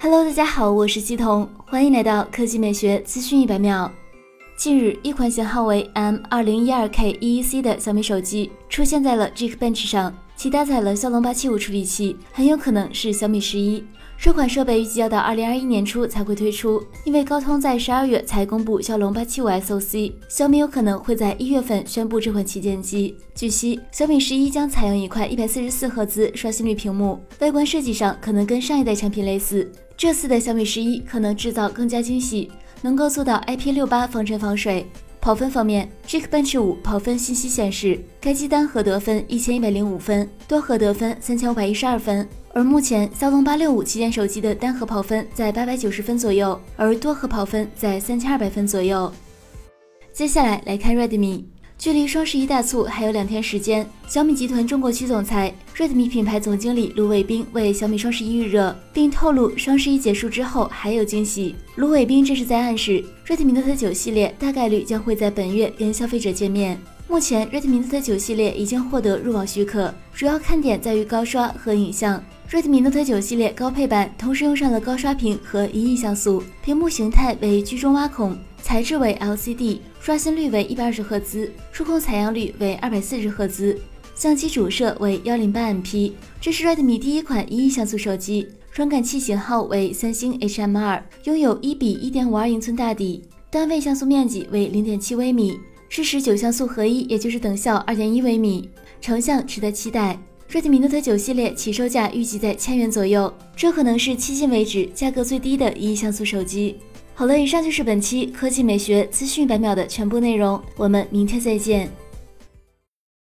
Hello，大家好，我是西彤，欢迎来到科技美学资讯一百秒。近日，一款型号为 M 二零一二 K EEC 的小米手机出现在了 Geekbench 上，其搭载了骁龙八七五处理器，很有可能是小米十一。这款设备预计要到二零二一年初才会推出，因为高通在十二月才公布骁龙八七五 SoC，小米有可能会在一月份宣布这款旗舰机。据悉，小米十一将采用一块一百四十四赫兹刷新率屏幕，外观设计上可能跟上一代产品类似。这次的小米十一可能制造更加精细，能够做到 IP 六八防尘防水。跑分方面，Geekbench 五跑分信息显示，该机单核得分一千一百零五分，多核得分三千五百一十二分。而目前骁龙八六五旗舰手机的单核跑分在八百九十分左右，而多核跑分在三千二百分左右。接下来来看 Redmi，距离双十一大促还有两天时间，小米集团中国区总裁、Redmi 品牌总经理卢伟冰为小米双十一预热，并透露双十一结束之后还有惊喜。卢伟冰这是在暗示，Redmi Note 9系列大概率将会在本月跟消费者见面。目前，Redmi Note 9系列已经获得入网许可，主要看点在于高刷和影像。Redmi Note 9系列高配版同时用上了高刷屏和一亿像素，屏幕形态为居中挖孔，材质为 LCD，刷新率为一百二十赫兹，触控采样率为二百四十赫兹，相机主摄为幺零八 MP。这是 Redmi 第一款一亿像素手机，传感器型号为三星 HM2，拥有一比一点五二英寸大底，单位像素面积为零点七微米，是十九像素合一，也就是等效二点一微米，成像值得期待。Redmi Note 9系列起售价预计在千元左右，这可能是迄今为止价格最低的一亿像素手机。好了，以上就是本期科技美学资讯百秒的全部内容，我们明天再见。